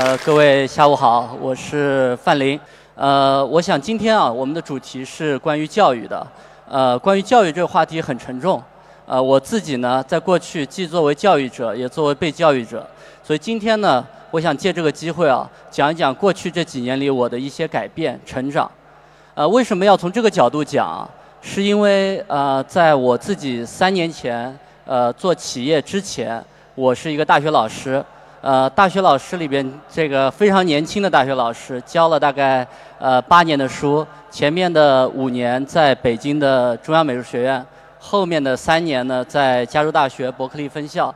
呃，各位下午好，我是范林。呃，我想今天啊，我们的主题是关于教育的。呃，关于教育这个话题很沉重。呃，我自己呢，在过去既作为教育者，也作为被教育者，所以今天呢，我想借这个机会啊，讲一讲过去这几年里我的一些改变、成长。呃，为什么要从这个角度讲？是因为呃，在我自己三年前呃做企业之前，我是一个大学老师。呃，大学老师里边，这个非常年轻的大学老师，教了大概呃八年的书。前面的五年在北京的中央美术学院，后面的三年呢在加州大学伯克利分校。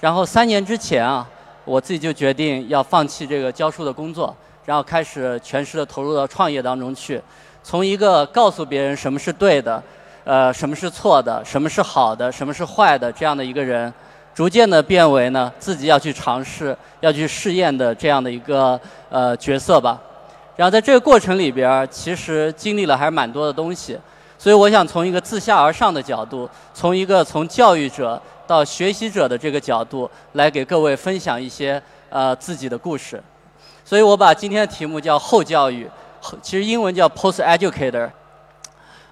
然后三年之前啊，我自己就决定要放弃这个教书的工作，然后开始全时的投入到创业当中去。从一个告诉别人什么是对的，呃，什么是错的，什么是好的，什么是坏的这样的一个人。逐渐的变为呢，自己要去尝试、要去试验的这样的一个呃角色吧。然后在这个过程里边，其实经历了还是蛮多的东西。所以我想从一个自下而上的角度，从一个从教育者到学习者的这个角度，来给各位分享一些呃自己的故事。所以我把今天的题目叫后教育，其实英文叫 post educator。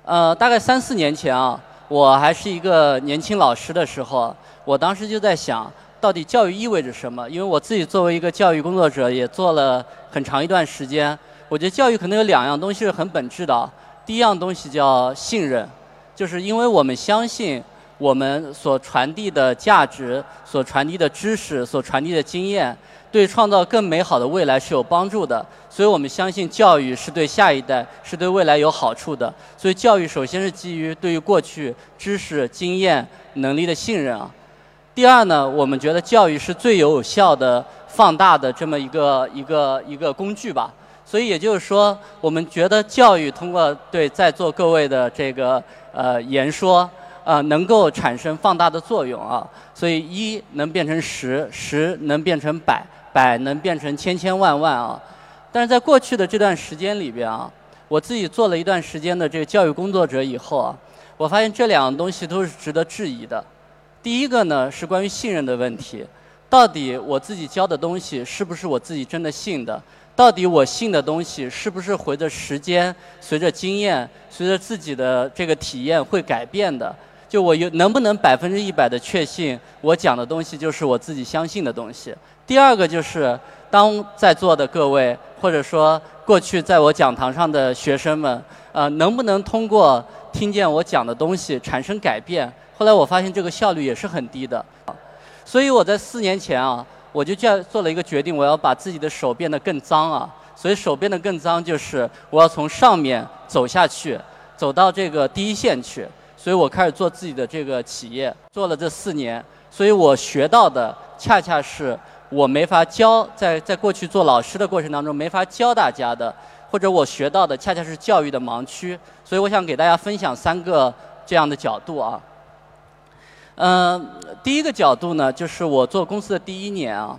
呃，大概三四年前啊，我还是一个年轻老师的时候。我当时就在想，到底教育意味着什么？因为我自己作为一个教育工作者，也做了很长一段时间。我觉得教育可能有两样东西是很本质的。第一样东西叫信任，就是因为我们相信我们所传递的价值、所传递的知识、所传递的经验，对创造更美好的未来是有帮助的。所以我们相信教育是对下一代、是对未来有好处的。所以教育首先是基于对于过去知识、经验、能力的信任啊。第二呢，我们觉得教育是最有效的放大的这么一个一个一个工具吧。所以也就是说，我们觉得教育通过对在座各位的这个呃言说啊，能够产生放大的作用啊。所以一能变成十，十能变成百，百能变成千千万万啊。但是在过去的这段时间里边啊，我自己做了一段时间的这个教育工作者以后啊，我发现这两样东西都是值得质疑的。第一个呢是关于信任的问题，到底我自己教的东西是不是我自己真的信的？到底我信的东西是不是随着时间、随着经验、随着自己的这个体验会改变的？就我有能不能百分之一百的确信我讲的东西就是我自己相信的东西？第二个就是当在座的各位，或者说过去在我讲堂上的学生们，呃，能不能通过听见我讲的东西产生改变？后来我发现这个效率也是很低的，所以我在四年前啊，我就叫做了一个决定，我要把自己的手变得更脏啊。所以手变得更脏，就是我要从上面走下去，走到这个第一线去。所以我开始做自己的这个企业，做了这四年。所以我学到的恰恰是我没法教，在在过去做老师的过程当中没法教大家的，或者我学到的恰恰是教育的盲区。所以我想给大家分享三个这样的角度啊。嗯，第一个角度呢，就是我做公司的第一年啊。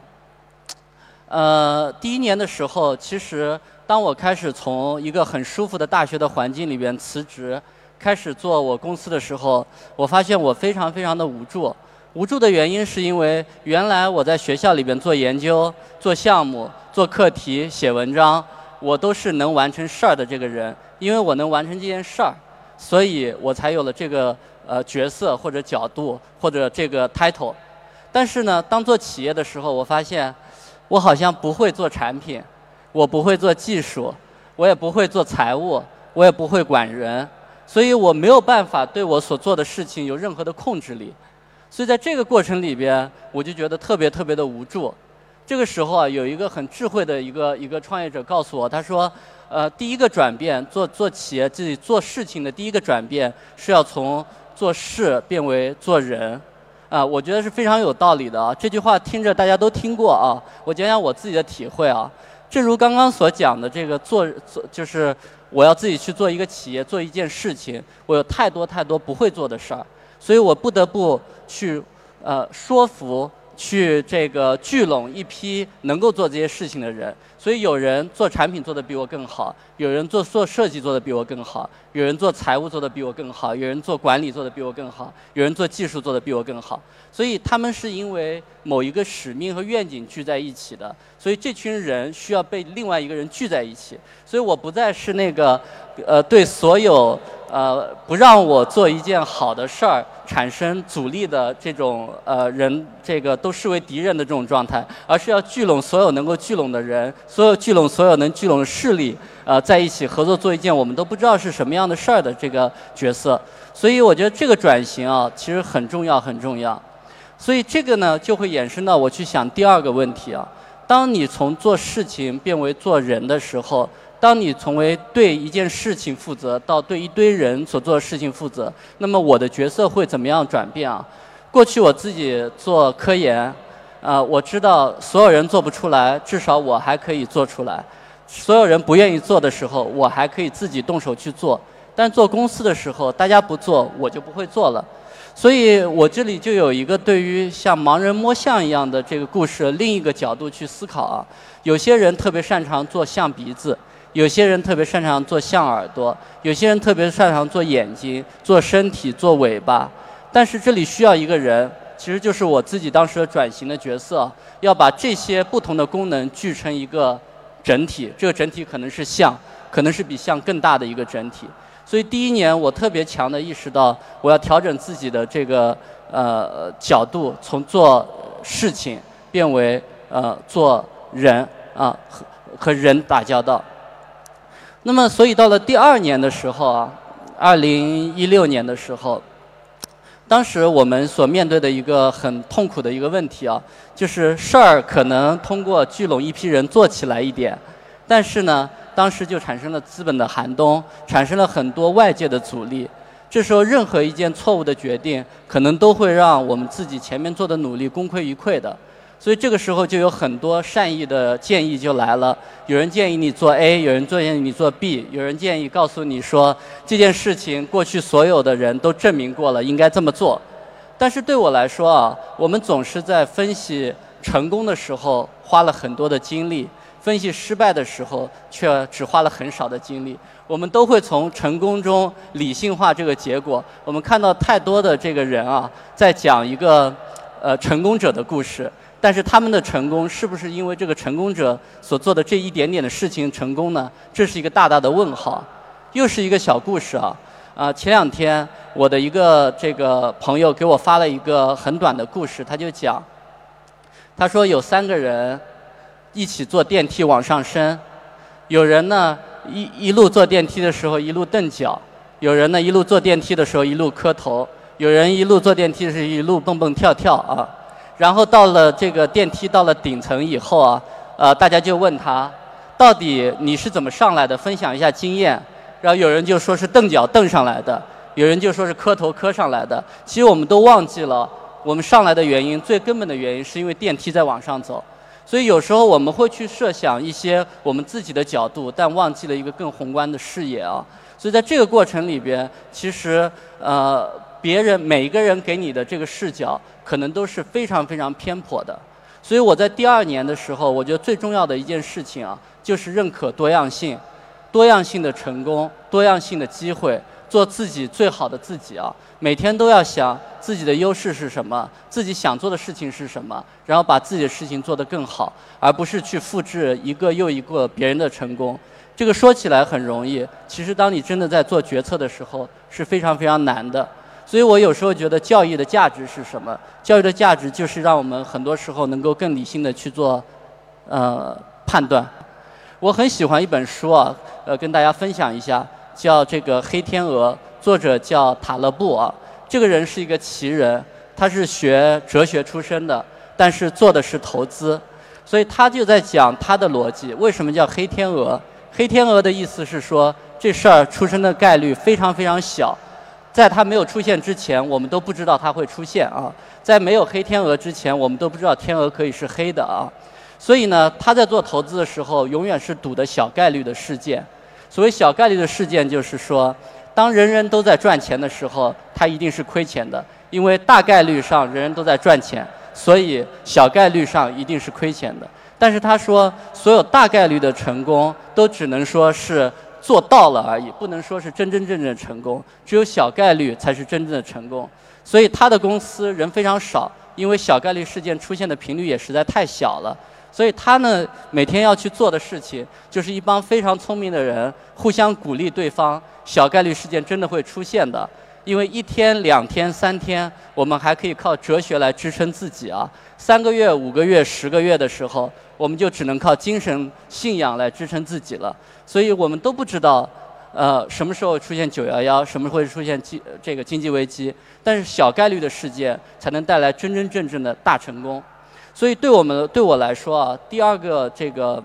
呃，第一年的时候，其实当我开始从一个很舒服的大学的环境里边辞职，开始做我公司的时候，我发现我非常非常的无助。无助的原因是因为原来我在学校里边做研究、做项目、做课题、写文章，我都是能完成事儿的这个人，因为我能完成这件事儿，所以我才有了这个。呃，角色或者角度或者这个 title，但是呢，当做企业的时候，我发现我好像不会做产品，我不会做技术，我也不会做财务，我也不会管人，所以我没有办法对我所做的事情有任何的控制力。所以在这个过程里边，我就觉得特别特别的无助。这个时候啊，有一个很智慧的一个一个创业者告诉我，他说：“呃，第一个转变，做做企业自己做事情的第一个转变是要从。”做事变为做人，啊，我觉得是非常有道理的啊。这句话听着大家都听过啊。我讲讲我自己的体会啊。正如刚刚所讲的，这个做做就是我要自己去做一个企业，做一件事情，我有太多太多不会做的事儿，所以我不得不去呃说服去这个聚拢一批能够做这些事情的人。所以有人做产品做得比我更好，有人做做设计做得比我更好，有人做财务做得比我更好，有人做管理做得比我更好，有人做技术做得比我更好。所以他们是因为某一个使命和愿景聚在一起的。所以这群人需要被另外一个人聚在一起。所以我不再是那个，呃，对所有。呃，不让我做一件好的事儿，产生阻力的这种呃人，这个都视为敌人的这种状态，而是要聚拢所有能够聚拢的人，所有聚拢所有能聚拢的势力，呃，在一起合作做一件我们都不知道是什么样的事儿的这个角色。所以我觉得这个转型啊，其实很重要，很重要。所以这个呢，就会衍生到我去想第二个问题啊，当你从做事情变为做人的时候。当你从为对一件事情负责到对一堆人所做的事情负责，那么我的角色会怎么样转变啊？过去我自己做科研，啊，我知道所有人做不出来，至少我还可以做出来。所有人不愿意做的时候，我还可以自己动手去做。但做公司的时候，大家不做，我就不会做了。所以我这里就有一个对于像盲人摸象一样的这个故事，另一个角度去思考啊。有些人特别擅长做象鼻子。有些人特别擅长做象耳朵，有些人特别擅长做眼睛、做身体、做尾巴。但是这里需要一个人，其实就是我自己当时的转型的角色，要把这些不同的功能聚成一个整体。这个整体可能是象，可能是比象更大的一个整体。所以第一年我特别强的意识到，我要调整自己的这个呃角度，从做事情变为呃做人啊和和人打交道。那么，所以到了第二年的时候啊，二零一六年的时候，当时我们所面对的一个很痛苦的一个问题啊，就是事儿可能通过聚拢一批人做起来一点，但是呢，当时就产生了资本的寒冬，产生了很多外界的阻力。这时候，任何一件错误的决定，可能都会让我们自己前面做的努力功亏一篑的。所以这个时候就有很多善意的建议就来了，有人建议你做 A，有人建议你做 B，有人建议告诉你说这件事情过去所有的人都证明过了，应该这么做。但是对我来说啊，我们总是在分析成功的时候花了很多的精力，分析失败的时候却只花了很少的精力。我们都会从成功中理性化这个结果。我们看到太多的这个人啊，在讲一个呃成功者的故事。但是他们的成功是不是因为这个成功者所做的这一点点的事情成功呢？这是一个大大的问号。又是一个小故事啊！啊，前两天我的一个这个朋友给我发了一个很短的故事，他就讲，他说有三个人一起坐电梯往上升，有人呢一一路坐电梯的时候一路蹬脚，有人呢一路坐电梯的时候一路磕头，有人一路坐电梯是一路蹦蹦跳跳啊。然后到了这个电梯到了顶层以后啊，呃，大家就问他，到底你是怎么上来的？分享一下经验。然后有人就说是蹬脚蹬上来的，有人就说是磕头磕上来的。其实我们都忘记了，我们上来的原因，最根本的原因是因为电梯在往上走。所以有时候我们会去设想一些我们自己的角度，但忘记了一个更宏观的视野啊。所以在这个过程里边，其实呃。别人每一个人给你的这个视角，可能都是非常非常偏颇的。所以我在第二年的时候，我觉得最重要的一件事情啊，就是认可多样性，多样性的成功，多样性的机会，做自己最好的自己啊！每天都要想自己的优势是什么，自己想做的事情是什么，然后把自己的事情做得更好，而不是去复制一个又一个别人的成功。这个说起来很容易，其实当你真的在做决策的时候，是非常非常难的。所以我有时候觉得教育的价值是什么？教育的价值就是让我们很多时候能够更理性的去做，呃，判断。我很喜欢一本书啊，呃，跟大家分享一下，叫这个《黑天鹅》，作者叫塔勒布啊。这个人是一个奇人，他是学哲学出身的，但是做的是投资，所以他就在讲他的逻辑。为什么叫黑天鹅？黑天鹅的意思是说，这事儿出生的概率非常非常小。在它没有出现之前，我们都不知道它会出现啊。在没有黑天鹅之前，我们都不知道天鹅可以是黑的啊。所以呢，他在做投资的时候，永远是赌的小概率的事件。所谓小概率的事件，就是说，当人人都在赚钱的时候，他一定是亏钱的，因为大概率上人人都在赚钱，所以小概率上一定是亏钱的。但是他说，所有大概率的成功都只能说是做到了而已，不能说是真真正正成功。只有小概率才是真正的成功。所以他的公司人非常少，因为小概率事件出现的频率也实在太小了。所以他呢，每天要去做的事情，就是一帮非常聪明的人互相鼓励对方，小概率事件真的会出现的。因为一天、两天、三天，我们还可以靠哲学来支撑自己啊。三个月、五个月、十个月的时候，我们就只能靠精神信仰来支撑自己了。所以我们都不知道，呃，什么时候出现九幺幺，什么会出现经这个经济危机。但是小概率的事件才能带来真真正正的大成功。所以对我们对我来说啊，第二个这个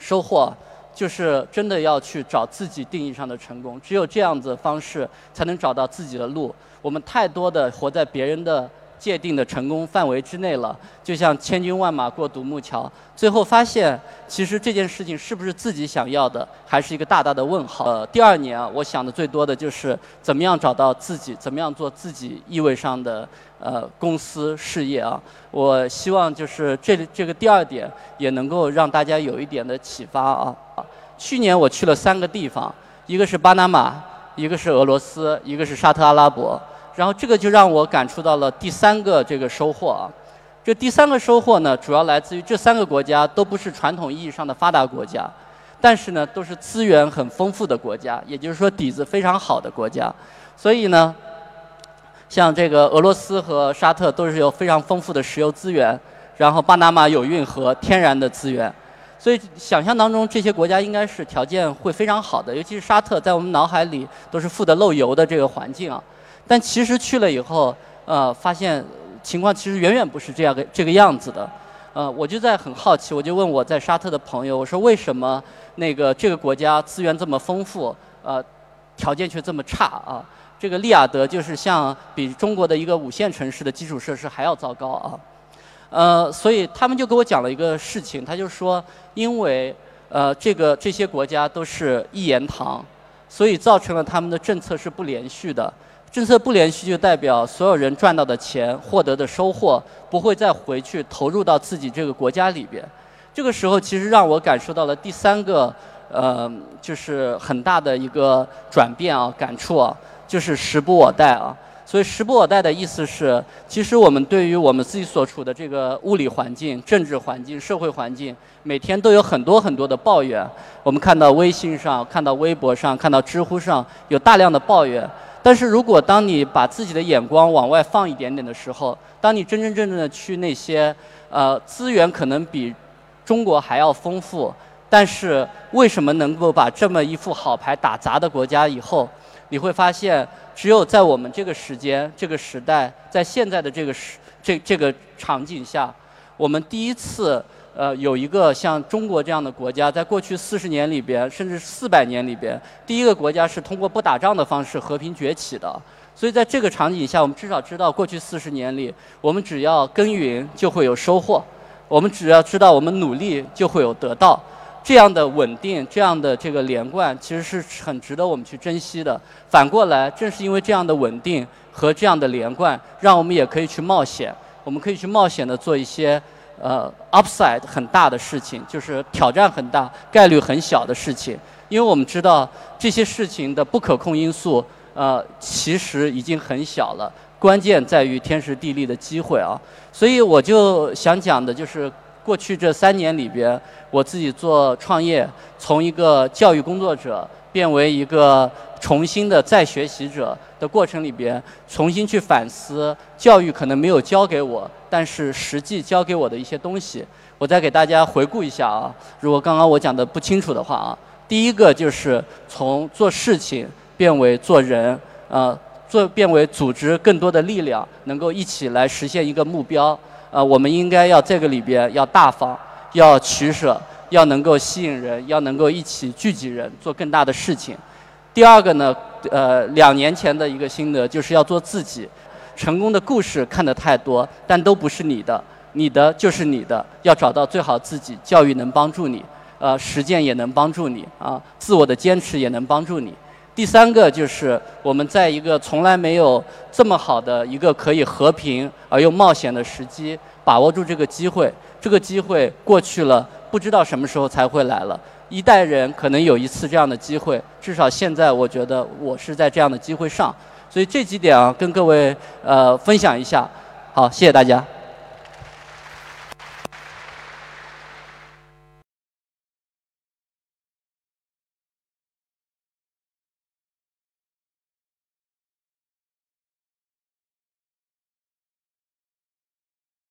收获。就是真的要去找自己定义上的成功，只有这样子方式才能找到自己的路。我们太多的活在别人的界定的成功范围之内了，就像千军万马过独木桥，最后发现其实这件事情是不是自己想要的，还是一个大大的问号。呃，第二年啊，我想的最多的就是怎么样找到自己，怎么样做自己意味上的呃公司事业啊。我希望就是这这个第二点也能够让大家有一点的启发啊。去年我去了三个地方，一个是巴拿马，一个是俄罗斯，一个是沙特阿拉伯。然后这个就让我感触到了第三个这个收获啊。这第三个收获呢，主要来自于这三个国家都不是传统意义上的发达国家，但是呢都是资源很丰富的国家，也就是说底子非常好的国家。所以呢，像这个俄罗斯和沙特都是有非常丰富的石油资源，然后巴拿马有运河，天然的资源。所以想象当中，这些国家应该是条件会非常好的，尤其是沙特，在我们脑海里都是富得漏油的这个环境啊。但其实去了以后，呃，发现情况其实远远不是这样的这个样子的。呃，我就在很好奇，我就问我在沙特的朋友，我说为什么那个这个国家资源这么丰富，呃，条件却这么差啊？这个利雅得就是像比中国的一个五线城市的基础设施还要糟糕啊。呃，所以他们就给我讲了一个事情，他就说，因为呃，这个这些国家都是一言堂，所以造成了他们的政策是不连续的。政策不连续就代表所有人赚到的钱、获得的收获不会再回去投入到自己这个国家里边。这个时候，其实让我感受到了第三个呃，就是很大的一个转变啊，感触啊，就是时不我待啊。所以时不我待的意思是，其实我们对于我们自己所处的这个物理环境、政治环境、社会环境，每天都有很多很多的抱怨。我们看到微信上、看到微博上、看到知乎上有大量的抱怨。但是如果当你把自己的眼光往外放一点点的时候，当你真真正正的去那些呃资源可能比中国还要丰富，但是为什么能够把这么一副好牌打砸的国家以后，你会发现。只有在我们这个时间、这个时代，在现在的这个时这这个场景下，我们第一次呃有一个像中国这样的国家，在过去四十年里边，甚至四百年里边，第一个国家是通过不打仗的方式和平崛起的。所以在这个场景下，我们至少知道，过去四十年里，我们只要耕耘就会有收获，我们只要知道我们努力就会有得到。这样的稳定，这样的这个连贯，其实是很值得我们去珍惜的。反过来，正是因为这样的稳定和这样的连贯，让我们也可以去冒险。我们可以去冒险的做一些呃 upside 很大的事情，就是挑战很大、概率很小的事情。因为我们知道这些事情的不可控因素，呃，其实已经很小了。关键在于天时地利的机会啊。所以我就想讲的就是。过去这三年里边，我自己做创业，从一个教育工作者变为一个重新的再学习者的过程里边，重新去反思教育可能没有教给我，但是实际教给我的一些东西。我再给大家回顾一下啊，如果刚刚我讲的不清楚的话啊，第一个就是从做事情变为做人，呃，做变为组织更多的力量，能够一起来实现一个目标。呃，我们应该要这个里边要大方，要取舍，要能够吸引人，要能够一起聚集人，做更大的事情。第二个呢，呃，两年前的一个心得就是要做自己。成功的故事看得太多，但都不是你的，你的就是你的。要找到最好自己，教育能帮助你，呃，实践也能帮助你，啊，自我的坚持也能帮助你。第三个就是我们在一个从来没有这么好的一个可以和平而又冒险的时机，把握住这个机会。这个机会过去了，不知道什么时候才会来了。一代人可能有一次这样的机会，至少现在我觉得我是在这样的机会上。所以这几点啊，跟各位呃分享一下。好，谢谢大家。